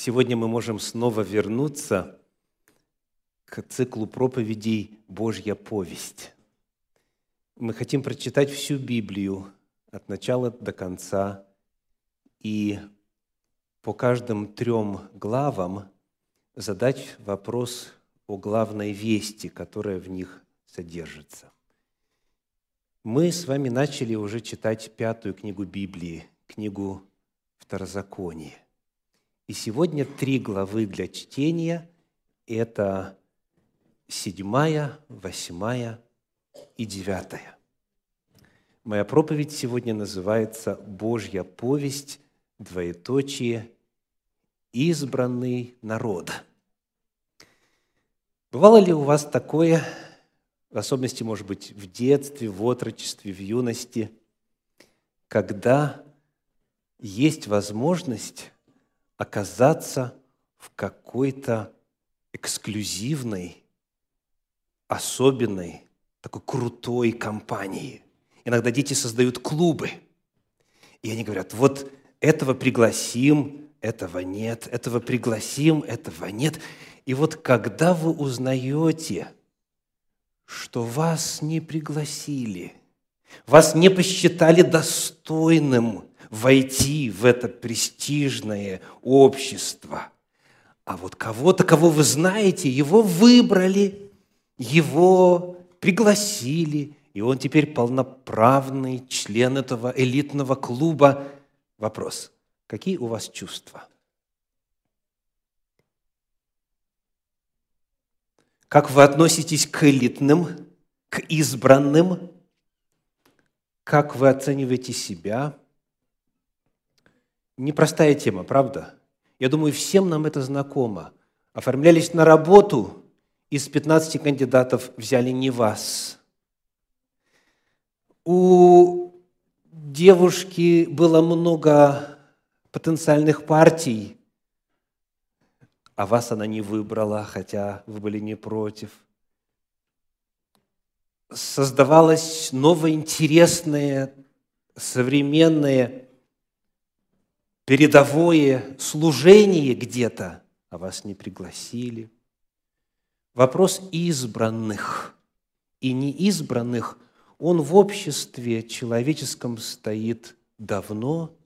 Сегодня мы можем снова вернуться к циклу проповедей «Божья повесть». Мы хотим прочитать всю Библию от начала до конца и по каждым трем главам задать вопрос о главной вести, которая в них содержится. Мы с вами начали уже читать пятую книгу Библии, книгу Второзакония. И сегодня три главы для чтения – это седьмая, восьмая и девятая. Моя проповедь сегодня называется «Божья повесть, двоеточие, избранный народ». Бывало ли у вас такое, в особенности, может быть, в детстве, в отрочестве, в юности, когда есть возможность оказаться в какой-то эксклюзивной, особенной, такой крутой компании. Иногда дети создают клубы, и они говорят, вот этого пригласим, этого нет, этого пригласим, этого нет. И вот когда вы узнаете, что вас не пригласили, вас не посчитали достойным войти в это престижное общество. А вот кого-то, кого вы знаете, его выбрали, его пригласили, и он теперь полноправный член этого элитного клуба. Вопрос, какие у вас чувства? Как вы относитесь к элитным, к избранным? Как вы оцениваете себя – Непростая тема, правда? Я думаю, всем нам это знакомо. Оформлялись на работу, из 15 кандидатов взяли не вас. У девушки было много потенциальных партий, а вас она не выбрала, хотя вы были не против. Создавалось новое, интересное, современное передовое служение где-то, а вас не пригласили. Вопрос избранных и неизбранных, он в обществе человеческом стоит давно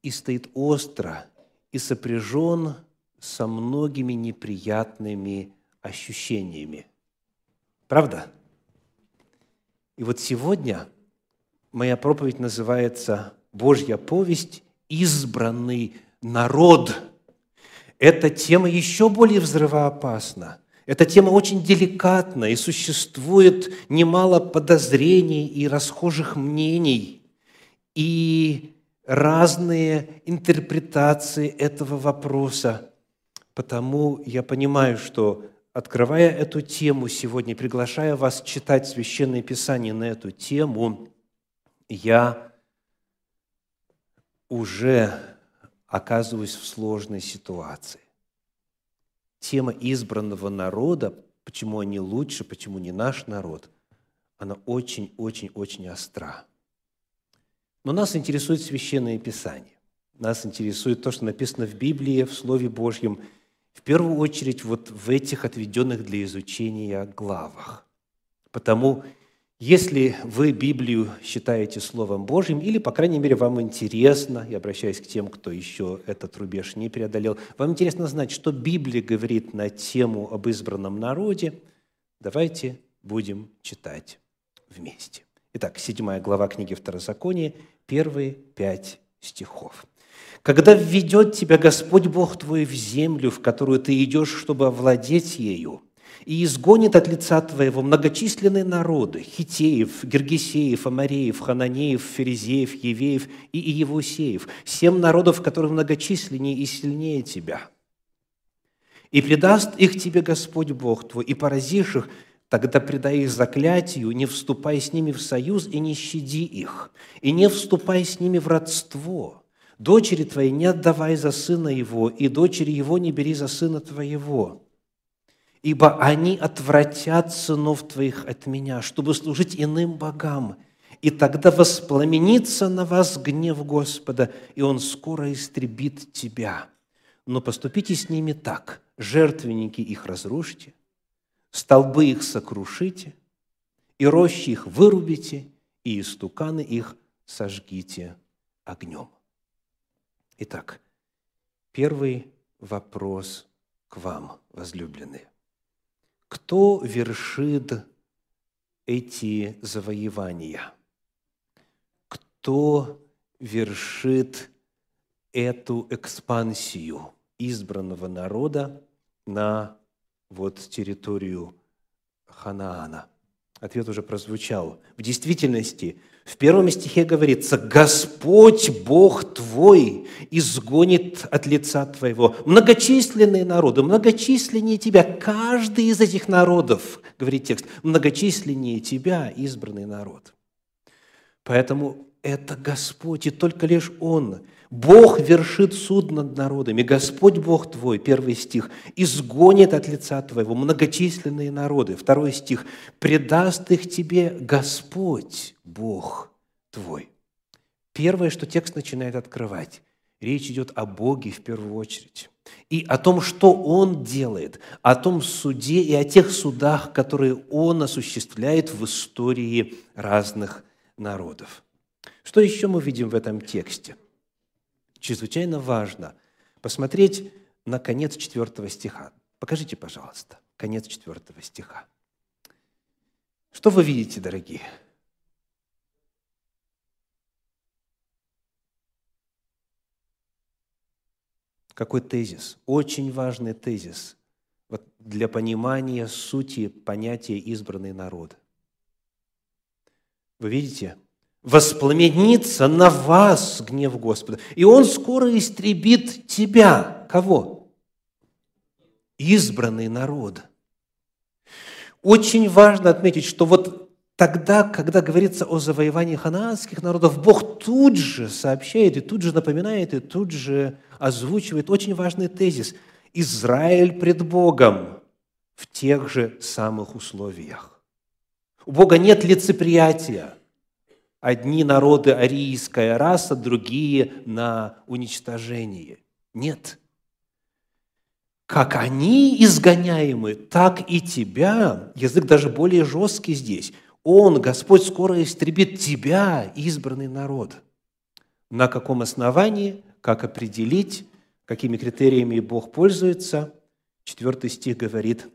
и стоит остро, и сопряжен со многими неприятными ощущениями. Правда? И вот сегодня моя проповедь называется «Божья повесть избранный народ. Эта тема еще более взрывоопасна. Эта тема очень деликатна, и существует немало подозрений и расхожих мнений, и разные интерпретации этого вопроса. Потому я понимаю, что открывая эту тему сегодня, приглашая вас читать Священное Писание на эту тему, я уже оказываюсь в сложной ситуации. Тема избранного народа, почему они лучше, почему не наш народ, она очень-очень-очень остра. Но нас интересует Священное Писание. Нас интересует то, что написано в Библии, в Слове Божьем, в первую очередь вот в этих отведенных для изучения главах. Потому если вы Библию считаете Словом Божьим, или, по крайней мере, вам интересно, я обращаюсь к тем, кто еще этот рубеж не преодолел, вам интересно знать, что Библия говорит на тему об избранном народе, давайте будем читать вместе. Итак, седьмая глава книги Второзакония, первые пять стихов. «Когда введет тебя Господь Бог твой в землю, в которую ты идешь, чтобы овладеть ею, и изгонит от лица твоего многочисленные народы, хитеев, гергесеев, амареев, хананеев, ферезеев, евеев и иевусеев, семь народов, которые многочисленнее и сильнее тебя. И предаст их тебе Господь Бог твой, и поразишь их, тогда предай их заклятию, не вступай с ними в союз и не щади их, и не вступай с ними в родство. Дочери твоей не отдавай за сына его, и дочери его не бери за сына твоего, ибо они отвратят сынов твоих от меня, чтобы служить иным богам, и тогда воспламенится на вас гнев Господа, и Он скоро истребит тебя. но поступите с ними так. Жертвенники их разрушите, столбы их сокрушите, и рощи их вырубите, и истуканы их сожгите огнем. Итак, первый вопрос к вам, возлюбленные. Кто вершит эти завоевания? Кто вершит эту экспансию избранного народа на вот территорию Ханаана? Ответ уже прозвучал. В действительности, в первом стихе говорится, «Господь Бог твой изгонит от лица твоего многочисленные народы, многочисленнее тебя, каждый из этих народов, говорит текст, многочисленнее тебя, избранный народ». Поэтому это Господь, и только лишь Он – Бог вершит суд над народами. Господь Бог твой, первый стих, изгонит от лица твоего многочисленные народы. Второй стих, предаст их тебе Господь Бог твой. Первое, что текст начинает открывать, речь идет о Боге в первую очередь. И о том, что Он делает, о том суде и о тех судах, которые Он осуществляет в истории разных народов. Что еще мы видим в этом тексте – чрезвычайно важно посмотреть на конец четвертого стиха. Покажите, пожалуйста, конец четвертого стиха. Что вы видите, дорогие? Какой тезис? Очень важный тезис вот для понимания сути понятия «избранный народ». Вы видите, воспламенится на вас гнев Господа, и Он скоро истребит тебя. Кого? Избранный народ. Очень важно отметить, что вот тогда, когда говорится о завоевании ханаанских народов, Бог тут же сообщает, и тут же напоминает, и тут же озвучивает очень важный тезис. Израиль пред Богом в тех же самых условиях. У Бога нет лицеприятия – одни народы арийская раса, другие на уничтожение. Нет. Как они изгоняемы, так и тебя, язык даже более жесткий здесь, Он, Господь, скоро истребит тебя, избранный народ. На каком основании, как определить, какими критериями Бог пользуется? Четвертый стих говорит,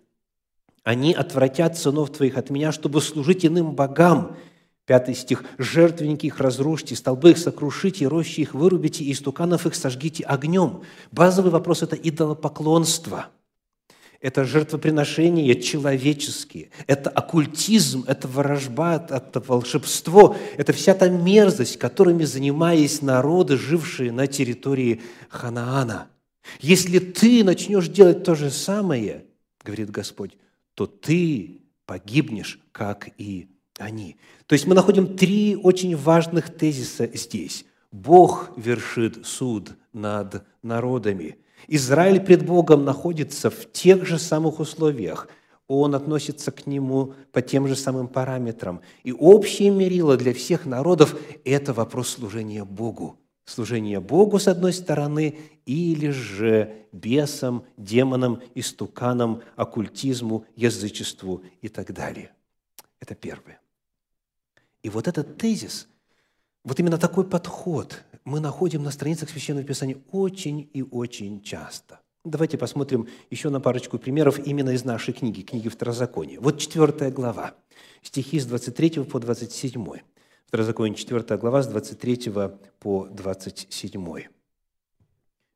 «Они отвратят сынов твоих от меня, чтобы служить иным богам, Пятый стих. «Жертвенники их разрушьте, столбы их сокрушите, рощи их вырубите, и стуканов их сожгите огнем». Базовый вопрос – это идолопоклонство. Это жертвоприношения человеческие, это оккультизм, это ворожба, это волшебство, это вся та мерзость, которыми занимались народы, жившие на территории Ханаана. Если ты начнешь делать то же самое, говорит Господь, то ты погибнешь, как и они. То есть мы находим три очень важных тезиса здесь. Бог вершит суд над народами. Израиль пред Богом находится в тех же самых условиях. Он относится к нему по тем же самым параметрам. И общее мерило для всех народов – это вопрос служения Богу. Служение Богу, с одной стороны, или же бесам, демонам, истуканам, оккультизму, язычеству и так далее. Это первое. И вот этот тезис, вот именно такой подход мы находим на страницах Священного Писания очень и очень часто. Давайте посмотрим еще на парочку примеров именно из нашей книги, книги Второзакония. Вот четвертая глава, стихи с 23 по 27. Второзаконие, четвертая глава, с 23 по 27.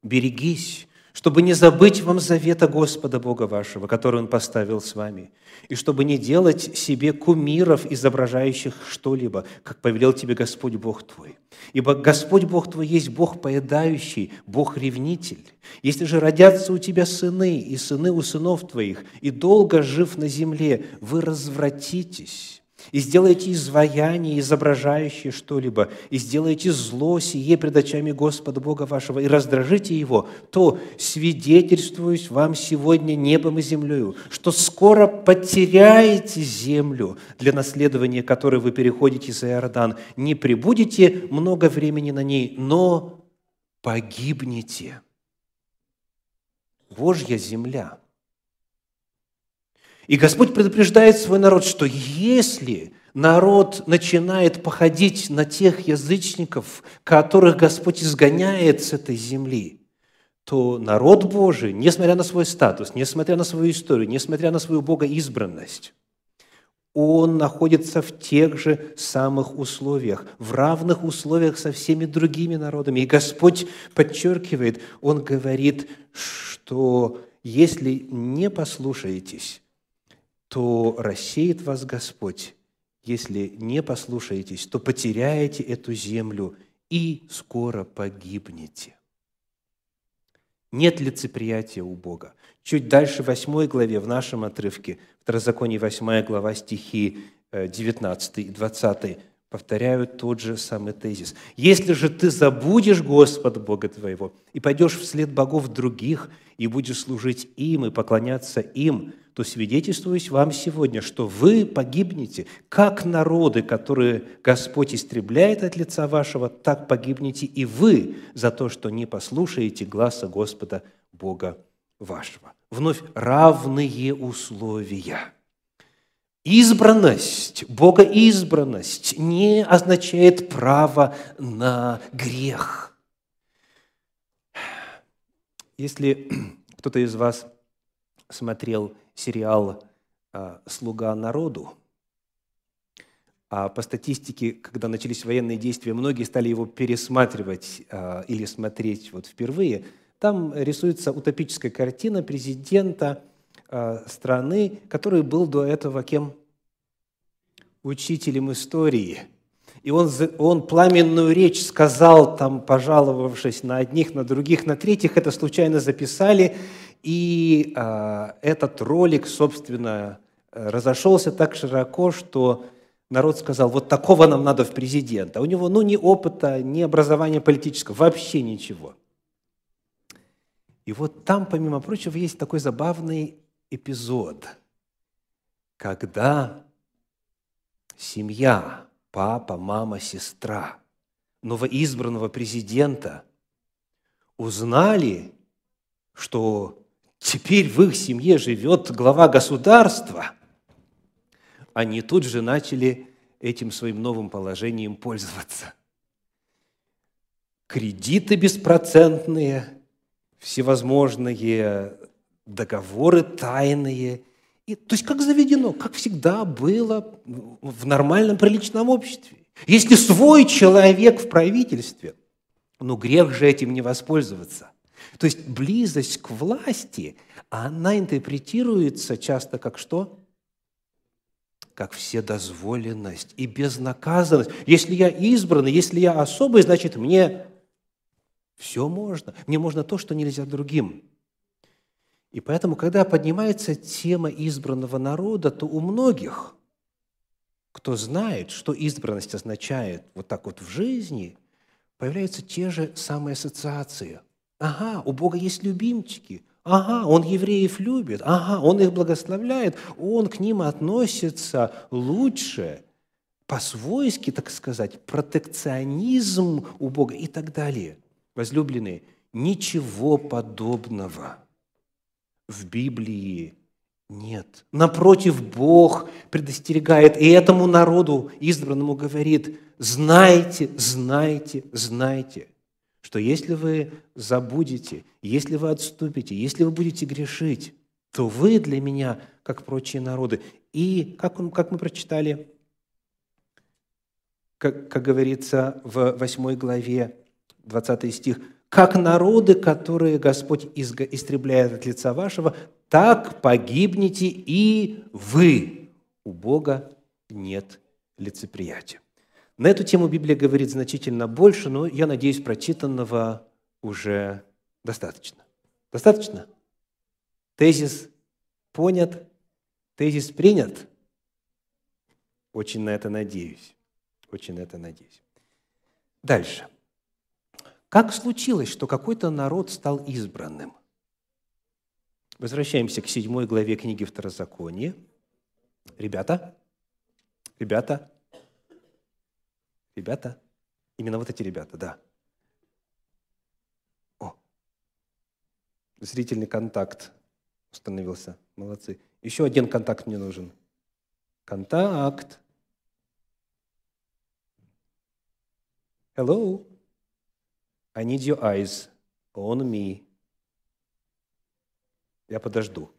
«Берегись, чтобы не забыть вам завета Господа Бога вашего, который Он поставил с вами, и чтобы не делать себе кумиров, изображающих что-либо, как повелел тебе Господь Бог твой. Ибо Господь Бог твой есть Бог поедающий, Бог-ревнитель. Если же родятся у тебя сыны и сыны у сынов твоих, и долго жив на земле, вы развратитесь, и сделаете изваяние, изображающее что-либо, и сделаете зло сие пред очами Господа Бога вашего, и раздражите его, то свидетельствуюсь вам сегодня небом и землею, что скоро потеряете землю, для наследования которой вы переходите за Иордан, не прибудете много времени на ней, но погибнете. Божья земля. И Господь предупреждает свой народ, что если народ начинает походить на тех язычников, которых Господь изгоняет с этой земли, то народ Божий, несмотря на свой статус, несмотря на свою историю, несмотря на свою богоизбранность, он находится в тех же самых условиях, в равных условиях со всеми другими народами. И Господь подчеркивает, Он говорит, что если не послушаетесь, то рассеет вас Господь. Если не послушаетесь, то потеряете эту землю и скоро погибнете. Нет лицеприятия у Бога. Чуть дальше, в 8 главе, в нашем отрывке, Второзаконие 8 глава, стихи 19 э, и 20, повторяют тот же самый тезис. «Если же ты забудешь Господа Бога твоего и пойдешь вслед богов других, и будешь служить им и поклоняться им, то свидетельствуюсь вам сегодня, что вы погибнете, как народы, которые Господь истребляет от лица вашего, так погибнете и вы за то, что не послушаете гласа Господа Бога вашего. Вновь равные условия. Избранность, богоизбранность не означает право на грех. Если кто-то из вас смотрел сериал а, «Слуга народу», а по статистике, когда начались военные действия, многие стали его пересматривать а, или смотреть вот впервые, там рисуется утопическая картина президента а, страны, который был до этого кем? Учителем истории. И он, он пламенную речь сказал, там, пожаловавшись на одних, на других, на третьих, это случайно записали, и э, этот ролик, собственно, разошелся так широко, что народ сказал, вот такого нам надо в президента. У него ну, ни опыта, ни образования политического, вообще ничего. И вот там, помимо прочего, есть такой забавный эпизод, когда семья, папа, мама, сестра новоизбранного президента узнали, что теперь в их семье живет глава государства, они тут же начали этим своим новым положением пользоваться. Кредиты беспроцентные, всевозможные договоры тайные. И, то есть как заведено, как всегда было в нормальном приличном обществе. Если свой человек в правительстве, ну грех же этим не воспользоваться. То есть близость к власти, она интерпретируется часто как что? Как вседозволенность и безнаказанность. Если я избранный, если я особый, значит, мне все можно. Мне можно то, что нельзя другим. И поэтому, когда поднимается тема избранного народа, то у многих, кто знает, что избранность означает вот так вот в жизни, появляются те же самые ассоциации – Ага, у Бога есть любимчики. Ага, Он евреев любит. Ага, Он их благословляет. Он к ним относится лучше, по-свойски, так сказать, протекционизм у Бога и так далее. Возлюбленные, ничего подобного в Библии нет. Напротив, Бог предостерегает, и этому народу избранному говорит, знайте, знайте, знайте – что если вы забудете, если вы отступите, если вы будете грешить, то вы для меня, как прочие народы. И, как, он, как мы прочитали, как, как говорится в 8 главе, 20 стих, «Как народы, которые Господь истребляет от лица вашего, так погибнете и вы. У Бога нет лицеприятия». На эту тему Библия говорит значительно больше, но я надеюсь, прочитанного уже достаточно. Достаточно? Тезис понят, тезис принят. Очень на это надеюсь. Очень на это надеюсь. Дальше. Как случилось, что какой-то народ стал избранным? Возвращаемся к седьмой главе книги Второзакония. Ребята, ребята, Ребята, именно вот эти ребята, да. О, Зрительный контакт установился. Молодцы. Еще один контакт мне нужен. Контакт. Hello. I need your eyes on me. Я подожду.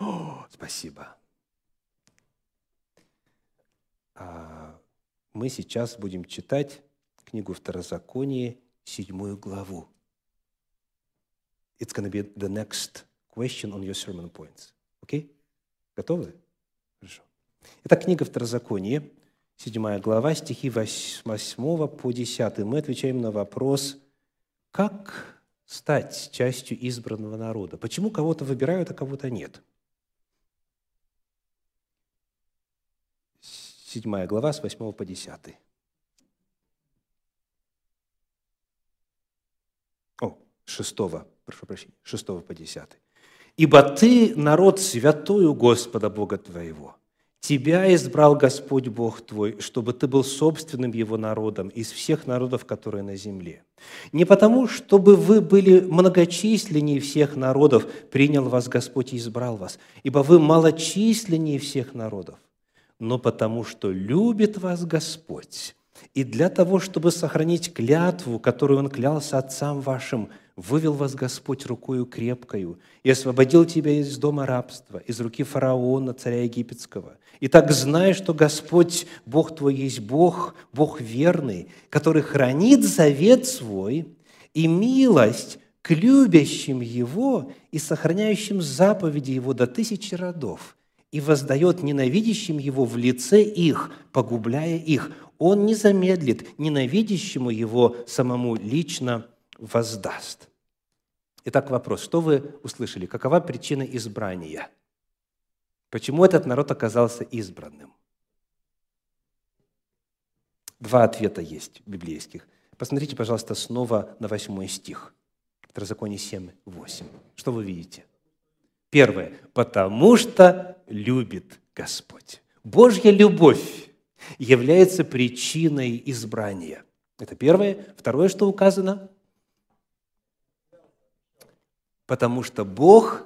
О, спасибо. А мы сейчас будем читать книгу Второзаконие, седьмую главу. It's going to be the next question on your sermon points. Окей? Okay? Готовы? Хорошо. Итак, книга Второзаконие, седьмая глава, стихи 8 по 10. Мы отвечаем на вопрос, как стать частью избранного народа? Почему кого-то выбирают, а кого-то нет? Седьмая глава с 8 по 10. О, шестого, прошу прощения, шестого по 10. «Ибо ты народ святую Господа Бога твоего, Тебя избрал Господь Бог твой, чтобы ты был собственным Его народом из всех народов, которые на земле. Не потому, чтобы вы были многочисленнее всех народов, принял вас Господь и избрал вас, ибо вы малочисленнее всех народов, но потому, что любит вас Господь, и для того, чтобы сохранить клятву, которую Он клялся отцам вашим – вывел вас Господь рукою крепкою и освободил тебя из дома рабства, из руки фараона, царя египетского. И так знай, что Господь, Бог твой, есть Бог, Бог верный, который хранит завет свой и милость к любящим Его и сохраняющим заповеди Его до тысячи родов, и воздает ненавидящим Его в лице их, погубляя их. Он не замедлит ненавидящему Его самому лично воздаст. Итак, вопрос. Что вы услышали? Какова причина избрания? Почему этот народ оказался избранным? Два ответа есть библейских. Посмотрите, пожалуйста, снова на восьмой стих. Второзаконие 7, 8. Что вы видите? Первое. «Потому что любит Господь». Божья любовь является причиной избрания. Это первое. Второе, что указано – потому что Бог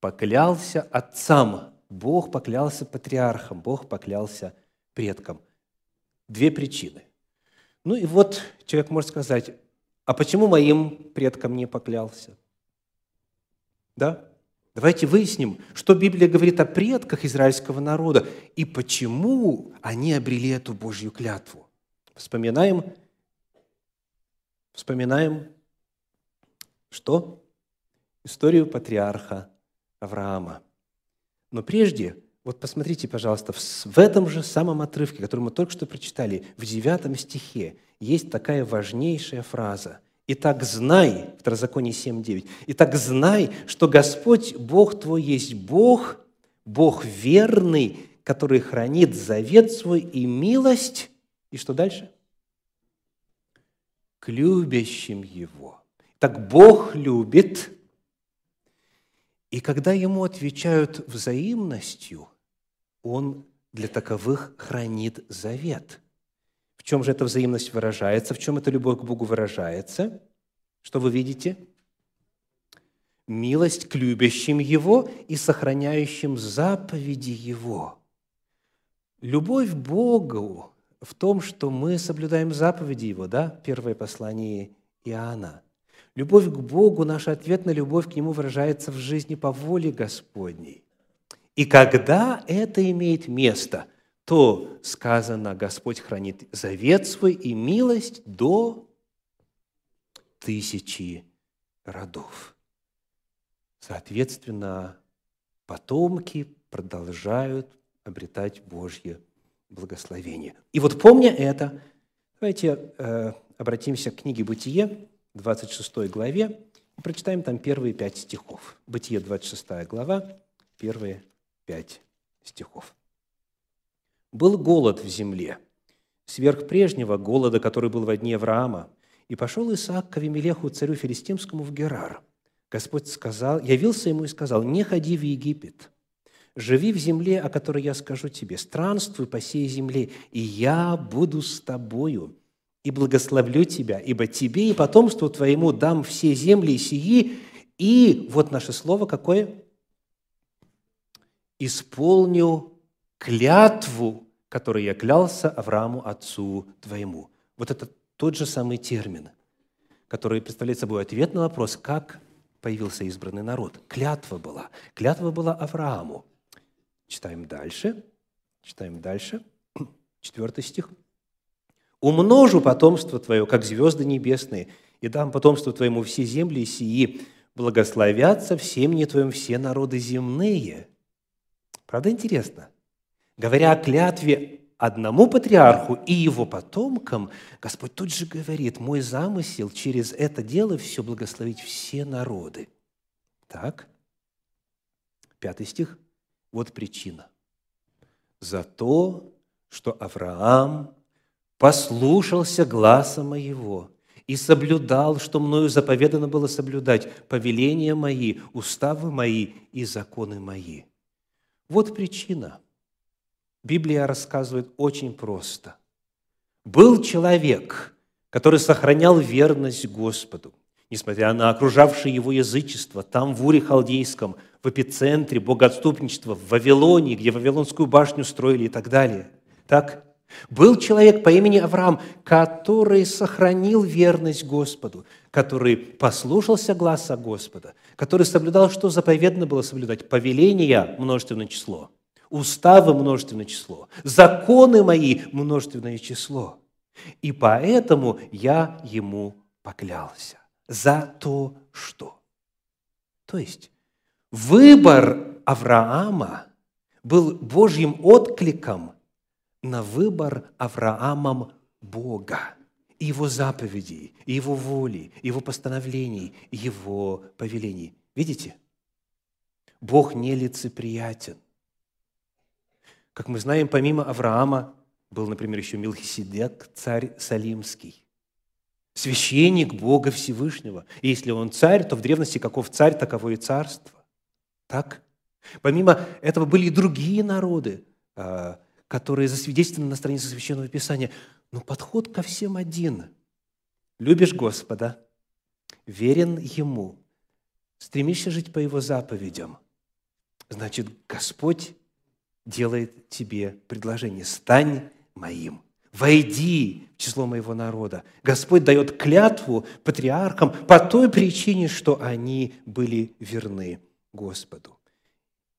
поклялся отцам, Бог поклялся патриархам, Бог поклялся предкам. Две причины. Ну и вот человек может сказать, а почему моим предкам не поклялся? Да? Давайте выясним, что Библия говорит о предках израильского народа и почему они обрели эту Божью клятву. Вспоминаем, вспоминаем, что? историю патриарха Авраама. Но прежде, вот посмотрите, пожалуйста, в этом же самом отрывке, который мы только что прочитали, в девятом стихе, есть такая важнейшая фраза. «Итак, знай», Второзаконие 7.9, «Итак, знай, что Господь, Бог твой, есть Бог, Бог верный, который хранит завет свой и милость». И что дальше? «К любящим Его». Так Бог любит – и когда ему отвечают взаимностью, он для таковых хранит завет. В чем же эта взаимность выражается? В чем эта любовь к Богу выражается? Что вы видите? Милость к любящим Его и сохраняющим заповеди Его. Любовь к Богу в том, что мы соблюдаем заповеди Его, да? Первое послание Иоанна – Любовь к Богу, наш ответ на любовь к Нему выражается в жизни по воле Господней. И когда это имеет место, то сказано, Господь хранит завет свой и милость до тысячи родов. Соответственно, потомки продолжают обретать Божье благословение. И вот помня это, давайте э, обратимся к книге «Бытие», 26 главе и прочитаем там первые пять стихов. Бытие, 26 глава, первые пять стихов. «Был голод в земле, сверх прежнего голода, который был во дне Авраама, и пошел Исаак к Авимелеху, царю филистимскому, в Герар. Господь сказал, явился ему и сказал, «Не ходи в Египет, живи в земле, о которой я скажу тебе, странствуй по сей земле, и я буду с тобою, и благословлю тебя, ибо тебе и потомству твоему дам все земли сии, и вот наше слово какое? Исполню клятву, которой я клялся Аврааму, отцу твоему. Вот это тот же самый термин, который представляет собой ответ на вопрос, как появился избранный народ. Клятва была. Клятва была Аврааму. Читаем дальше. Читаем дальше. Четвертый стих. «Умножу потомство твое, как звезды небесные, и дам потомству твоему все земли сии, благословятся в семени твоем все народы земные». Правда интересно? Говоря о клятве одному патриарху и его потомкам, Господь тут же говорит, мой замысел через это дело все благословить все народы. Так, пятый стих, вот причина. За то, что Авраам послушался гласа моего и соблюдал, что мною заповедано было соблюдать, повеления мои, уставы мои и законы мои. Вот причина – Библия рассказывает очень просто. Был человек, который сохранял верность Господу, несмотря на окружавшее его язычество, там, в Уре Халдейском, в эпицентре богоотступничества, в Вавилоне, где Вавилонскую башню строили и так далее. Так? Был человек по имени Авраам, который сохранил верность Господу, который послушался гласа Господа, который соблюдал, что заповедно было соблюдать, повеления, множественное число – уставы множественное число, законы мои множественное число. И поэтому я ему поклялся за то, что. То есть выбор Авраама был Божьим откликом на выбор Авраамом Бога, и его заповедей, и его воли, и его постановлений, и его повелений. Видите? Бог нелицеприятен – как мы знаем, помимо Авраама был, например, еще Милхиседек, царь Салимский, священник Бога Всевышнего. И если он царь, то в древности каков царь, таково и царство. Так? Помимо этого были и другие народы, а, которые засвидетельствованы на странице Священного Писания. Но подход ко всем один. Любишь Господа, верен Ему, стремишься жить по Его заповедям. Значит, Господь делает тебе предложение. Стань моим. Войди в число моего народа. Господь дает клятву патриархам по той причине, что они были верны Господу.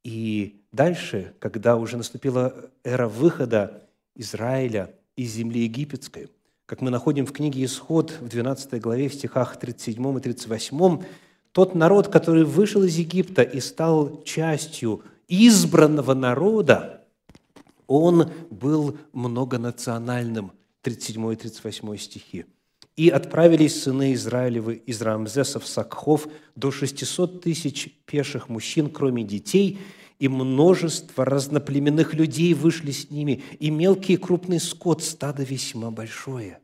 И дальше, когда уже наступила эра выхода Израиля из земли египетской, как мы находим в книге «Исход» в 12 главе, в стихах 37 и 38, тот народ, который вышел из Египта и стал частью избранного народа, он был многонациональным. 37 и 38 стихи. «И отправились сыны Израилевы из Рамзеса Сакхов до 600 тысяч пеших мужчин, кроме детей, и множество разноплеменных людей вышли с ними, и мелкий и крупный скот, стадо весьма большое».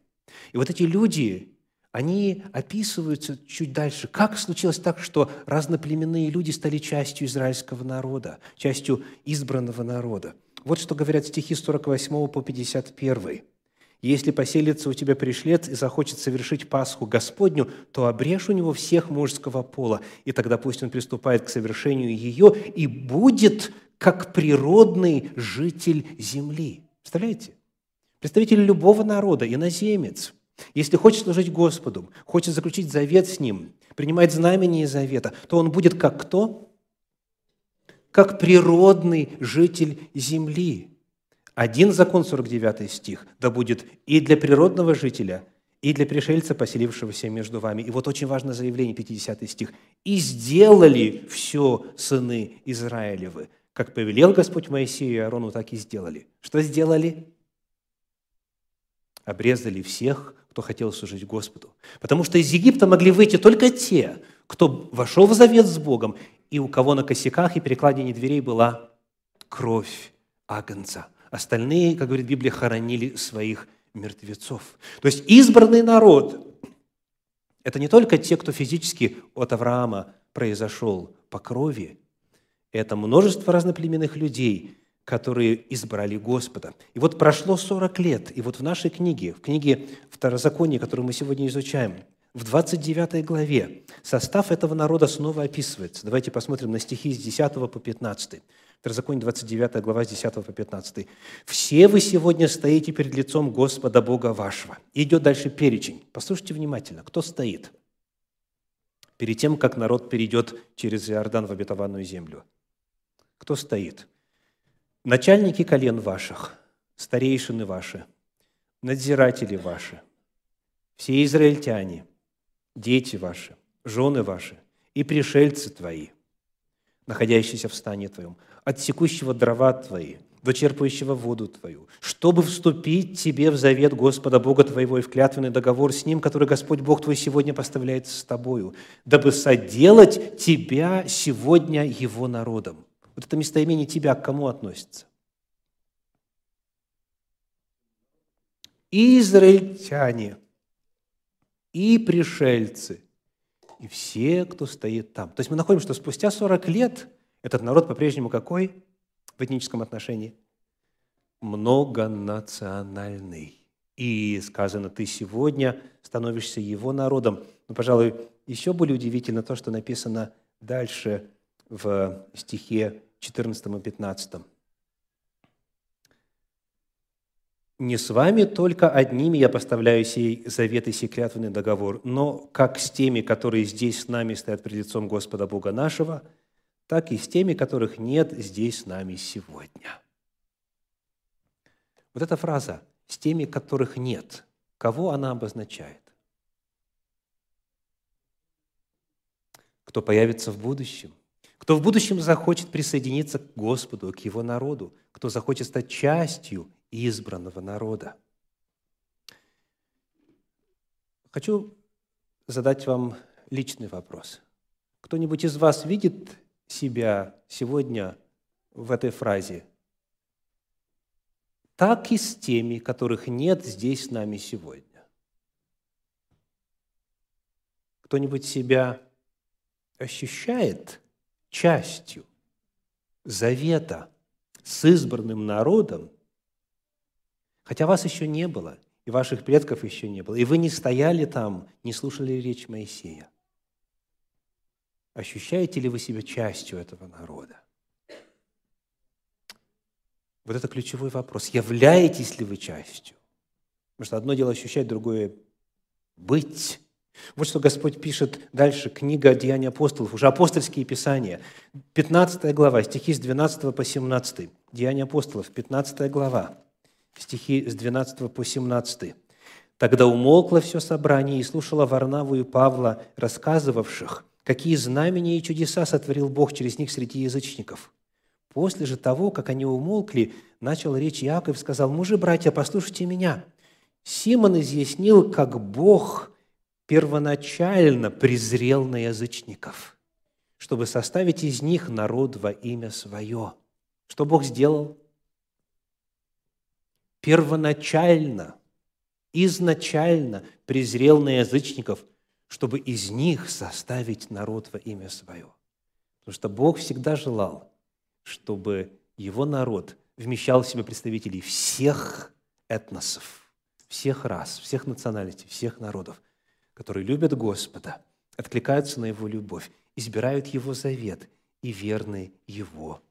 И вот эти люди, они описываются чуть дальше. Как случилось так, что разноплеменные люди стали частью израильского народа, частью избранного народа? Вот что говорят стихи 48 по 51. «Если поселится у тебя пришлец и захочет совершить Пасху Господню, то обрежь у него всех мужского пола, и тогда пусть он приступает к совершению ее и будет как природный житель земли». Представляете? Представитель любого народа, иноземец – если хочет служить Господу, хочет заключить завет с Ним, принимать знамение завета, то он будет как кто? Как природный житель земли. Один закон, 49 стих, да будет и для природного жителя, и для пришельца, поселившегося между вами. И вот очень важное заявление, 50 стих. «И сделали все сыны Израилевы, как повелел Господь Моисею и Аарону, так и сделали». Что сделали? Обрезали всех, кто хотел служить Господу. Потому что из Египта могли выйти только те, кто вошел в завет с Богом, и у кого на косяках и перекладине дверей была кровь агнца. Остальные, как говорит Библия, хоронили своих мертвецов. То есть избранный народ – это не только те, кто физически от Авраама произошел по крови, это множество разноплеменных людей, которые избрали Господа. И вот прошло 40 лет, и вот в нашей книге, в книге Второзакония, которую мы сегодня изучаем, в 29 главе состав этого народа снова описывается. Давайте посмотрим на стихи с 10 по 15. Второзаконие 29 глава с 10 по 15. «Все вы сегодня стоите перед лицом Господа Бога вашего». Идет дальше перечень. Послушайте внимательно, кто стоит перед тем, как народ перейдет через Иордан в обетованную землю. Кто стоит? Начальники колен ваших, старейшины ваши, надзиратели ваши, все израильтяне, дети ваши, жены ваши и пришельцы твои, находящиеся в стане твоем, отсекущего дрова твои, вычерпывающего воду твою, чтобы вступить тебе в завет Господа Бога твоего и в клятвенный договор с Ним, который Господь Бог твой сегодня поставляет с тобою, дабы соделать тебя сегодня Его народом». Вот это местоимение «тебя» к кому относится? израильтяне, и пришельцы, и все, кто стоит там. То есть мы находим, что спустя 40 лет этот народ по-прежнему какой в этническом отношении? Многонациональный. И сказано, ты сегодня становишься его народом. Но, пожалуй, еще более удивительно то, что написано дальше в стихе 14 и 15. «Не с вами только одними я поставляю сей завет и сей клятвенный договор, но как с теми, которые здесь с нами стоят пред лицом Господа Бога нашего – так и с теми, которых нет здесь с нами сегодня. Вот эта фраза «с теми, которых нет», кого она обозначает? Кто появится в будущем? Кто в будущем захочет присоединиться к Господу, к Его народу? Кто захочет стать частью избранного народа? Хочу задать вам личный вопрос. Кто-нибудь из вас видит себя сегодня в этой фразе, так и с теми, которых нет здесь с нами сегодня. Кто-нибудь себя ощущает частью завета с избранным народом, хотя вас еще не было, и ваших предков еще не было, и вы не стояли там, не слушали речь Моисея – Ощущаете ли вы себя частью этого народа? Вот это ключевой вопрос. Являетесь ли вы частью? Потому что одно дело ощущать, другое – быть. Вот что Господь пишет дальше, книга «Деяния апостолов», уже апостольские писания, 15 глава, стихи с 12 по 17. «Деяния апостолов», 15 глава, стихи с 12 по 17. «Тогда умолкло все собрание и слушало Варнаву и Павла, рассказывавших, какие знамения и чудеса сотворил Бог через них среди язычников. После же того, как они умолкли, начал речь Иаков и сказал, «Мужи, братья, послушайте меня. Симон изъяснил, как Бог первоначально презрел на язычников, чтобы составить из них народ во имя свое». Что Бог сделал? Первоначально, изначально презрел на язычников – чтобы из них составить народ во имя свое. Потому что Бог всегда желал, чтобы его народ вмещал в себя представителей всех этносов, всех рас, всех национальностей, всех народов, которые любят Господа, откликаются на Его любовь, избирают Его завет и верны Его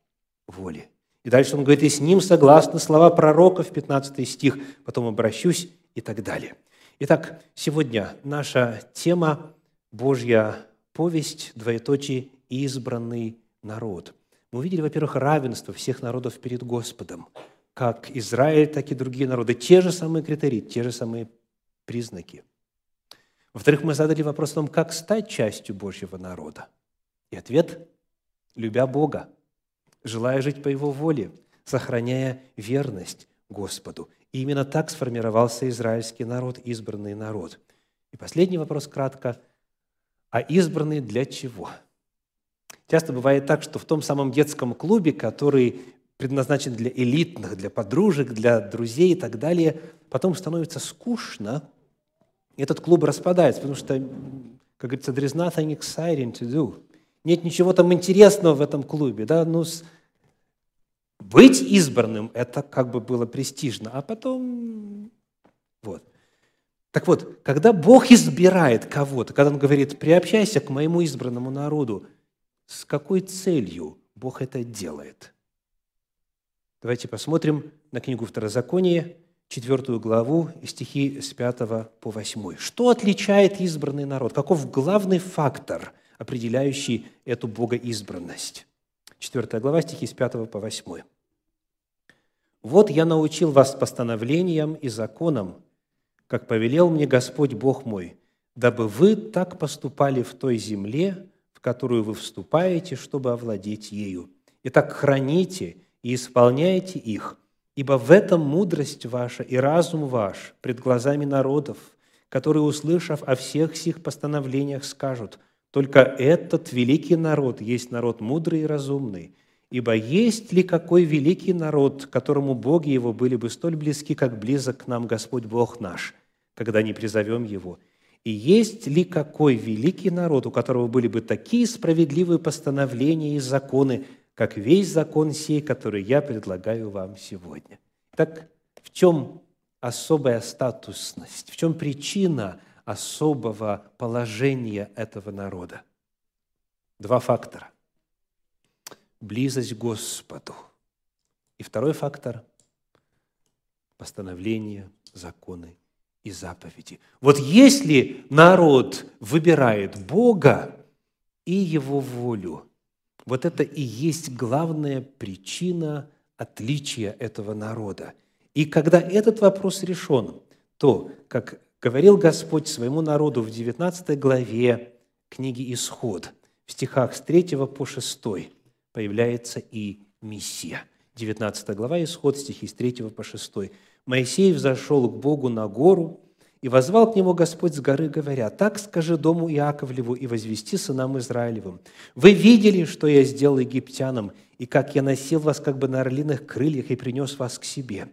воле. И дальше он говорит, и с ним согласны слова пророков, 15 стих, потом обращусь и так далее – Итак, сегодня наша тема Божья повесть, двоеточие, избранный народ. Мы увидели, во-первых, равенство всех народов перед Господом. Как Израиль, так и другие народы. Те же самые критерии, те же самые признаки. Во-вторых, мы задали вопрос о том, как стать частью Божьего народа. И ответ – любя Бога, желая жить по Его воле, сохраняя верность Господу. И именно так сформировался израильский народ, избранный народ. И последний вопрос кратко. А избранный для чего? Часто бывает так, что в том самом детском клубе, который предназначен для элитных, для подружек, для друзей и так далее, потом становится скучно, этот клуб распадается, потому что, как говорится, there is nothing exciting to do. Нет ничего там интересного в этом клубе. Да? Ну, быть избранным – это как бы было престижно, а потом вот. Так вот, когда Бог избирает кого-то, когда Он говорит, приобщайся к моему избранному народу, с какой целью Бог это делает? Давайте посмотрим на книгу Второзакония, четвертую главу, стихи с 5 по 8. Что отличает избранный народ? Каков главный фактор, определяющий эту богоизбранность? Четвертая глава, стихи с 5 по 8. «Вот я научил вас постановлениям и законам, как повелел мне Господь Бог мой, дабы вы так поступали в той земле, в которую вы вступаете, чтобы овладеть ею. Итак, храните и исполняйте их, ибо в этом мудрость ваша и разум ваш пред глазами народов, которые, услышав о всех сих постановлениях, скажут, только этот великий народ есть народ мудрый и разумный, Ибо есть ли какой великий народ, которому боги его были бы столь близки, как близок к нам Господь Бог наш, когда не призовем его? И есть ли какой великий народ, у которого были бы такие справедливые постановления и законы, как весь закон сей, который я предлагаю вам сегодня? Так в чем особая статусность, в чем причина особого положения этого народа? Два фактора близость к Господу. И второй фактор – постановления, законы и заповеди. Вот если народ выбирает Бога и Его волю, вот это и есть главная причина отличия этого народа. И когда этот вопрос решен, то, как говорил Господь своему народу в 19 главе книги «Исход», в стихах с 3 по 6, появляется и Мессия. 19 глава, Исход, стихи с 3 по 6. «Моисей взошел к Богу на гору, и возвал к нему Господь с горы, говоря, «Так скажи дому Иаковлеву и возвести сынам Израилевым. Вы видели, что я сделал египтянам, и как я носил вас как бы на орлиных крыльях и принес вас к себе.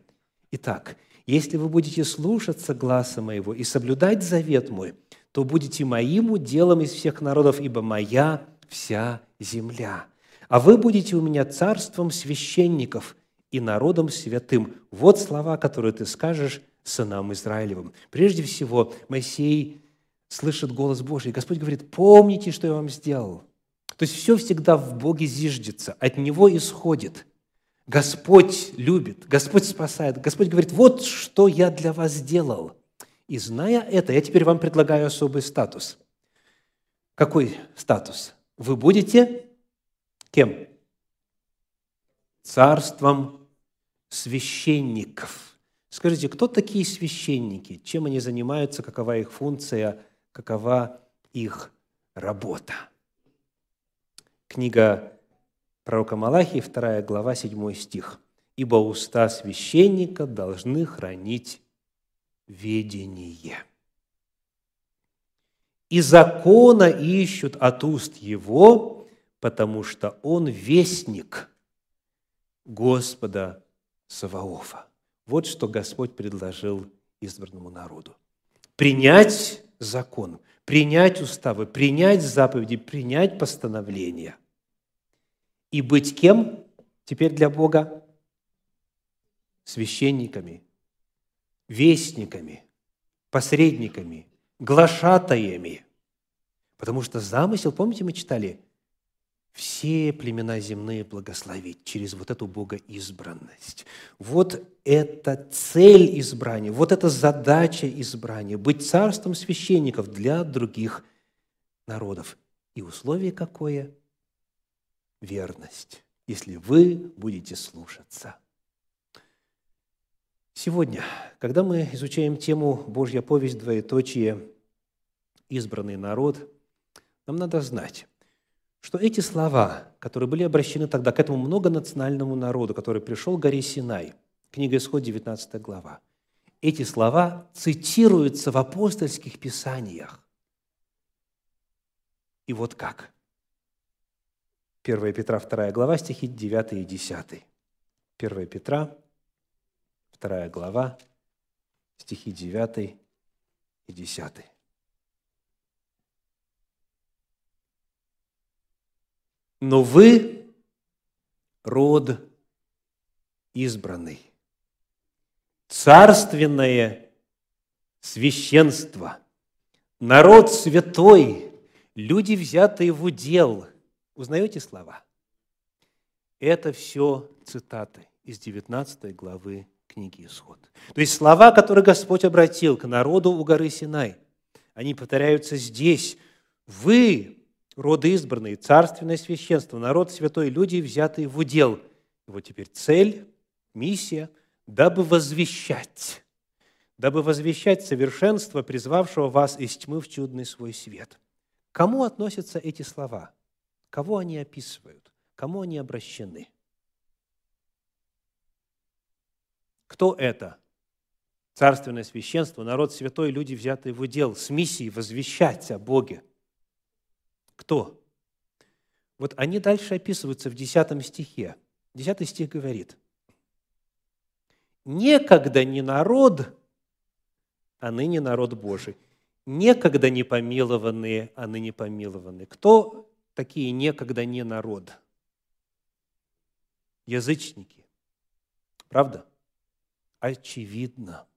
Итак, если вы будете слушаться гласа моего и соблюдать завет мой, то будете моим уделом из всех народов, ибо моя вся земля а вы будете у меня царством священников и народом святым. Вот слова, которые ты скажешь сынам Израилевым. Прежде всего, Моисей слышит голос Божий. Господь говорит, помните, что я вам сделал. То есть все всегда в Боге зиждется, от Него исходит. Господь любит, Господь спасает. Господь говорит, вот что я для вас сделал. И зная это, я теперь вам предлагаю особый статус. Какой статус? Вы будете Кем? Царством священников. Скажите, кто такие священники? Чем они занимаются? Какова их функция? Какова их работа? Книга пророка Малахии, 2 глава, 7 стих. «Ибо уста священника должны хранить ведение. И закона ищут от уст его, потому что он вестник Господа Саваофа. Вот что Господь предложил избранному народу. Принять закон, принять уставы, принять заповеди, принять постановления. И быть кем теперь для Бога? Священниками, вестниками, посредниками, глашатаями. Потому что замысел, помните, мы читали, все племена земные благословить через вот эту богоизбранность. Вот это цель избрания, вот эта задача избрания – быть царством священников для других народов. И условие какое? Верность, если вы будете слушаться. Сегодня, когда мы изучаем тему «Божья повесть, двоеточие, избранный народ», нам надо знать, что эти слова, которые были обращены тогда к этому многонациональному народу, который пришел к горе Синай, книга Исход, 19 глава, эти слова цитируются в апостольских писаниях. И вот как. 1 Петра, 2 глава, стихи 9 и 10. 1 Петра, 2 глава, стихи 9 и 10. Но вы – род избранный, царственное священство, народ святой, люди, взятые в удел. Узнаете слова? Это все цитаты из 19 главы книги Исход. То есть слова, которые Господь обратил к народу у горы Синай, они повторяются здесь. Вы, роды избранные, царственное священство, народ святой, люди, взятые в удел. И вот теперь цель, миссия, дабы возвещать, дабы возвещать совершенство, призвавшего вас из тьмы в чудный свой свет. кому относятся эти слова? Кого они описывают? Кому они обращены? Кто это? Царственное священство, народ святой, люди, взятые в удел, с миссией возвещать о Боге. Кто? Вот они дальше описываются в 10 стихе. 10 стих говорит, «Некогда не народ, а ныне народ Божий. Некогда не помилованные, а ныне помилованные». Кто такие некогда не народ? Язычники. Правда? очевидно.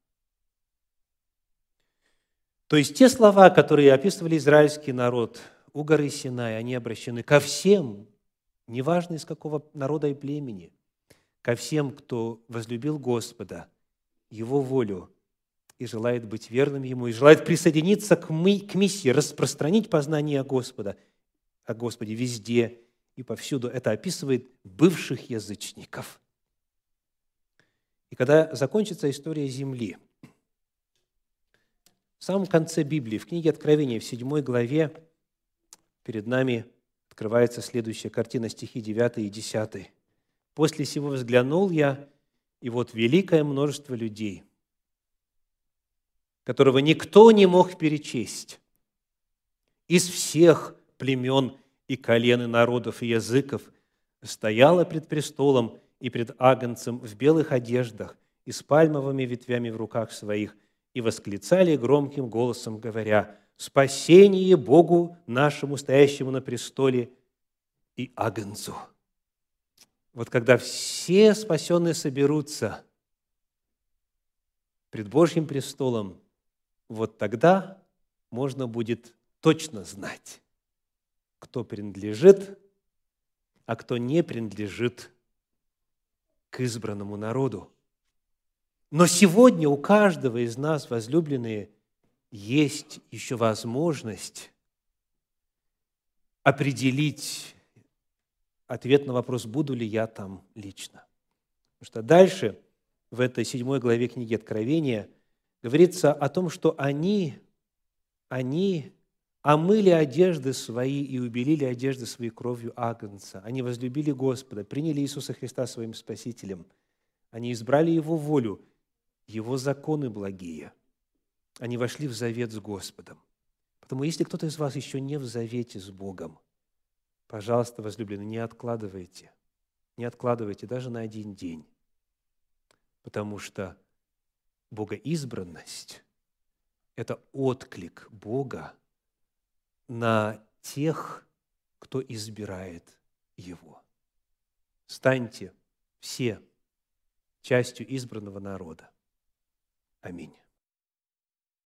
То есть те слова, которые описывали израильский народ у горы Синай, они обращены ко всем, неважно из какого народа и племени, ко всем, кто возлюбил Господа, Его волю и желает быть верным Ему, и желает присоединиться к, мы, к миссии, распространить познание Господа, о Господе везде и повсюду. Это описывает бывших язычников – и когда закончится история Земли, в самом конце Библии, в книге Откровения, в 7 главе, перед нами открывается следующая картина, стихи 9 и 10. «После сего взглянул я, и вот великое множество людей, которого никто не мог перечесть, из всех племен и колен и народов и языков, стояло пред престолом и пред Агнцем в белых одеждах и с пальмовыми ветвями в руках своих, и восклицали громким голосом, говоря, «Спасение Богу нашему, стоящему на престоле, и Агнцу». Вот когда все спасенные соберутся пред Божьим престолом, вот тогда можно будет точно знать, кто принадлежит, а кто не принадлежит к избранному народу. Но сегодня у каждого из нас, возлюбленные, есть еще возможность определить ответ на вопрос, буду ли я там лично. Потому что дальше, в этой седьмой главе книги Откровения, говорится о том, что они, они омыли одежды свои и убелили одежды свои кровью Агнца. Они возлюбили Господа, приняли Иисуса Христа своим Спасителем. Они избрали Его волю, Его законы благие. Они вошли в завет с Господом. Потому если кто-то из вас еще не в завете с Богом, пожалуйста, возлюбленные, не откладывайте. Не откладывайте даже на один день. Потому что богоизбранность – это отклик Бога на тех, кто избирает его. Станьте все частью избранного народа. Аминь.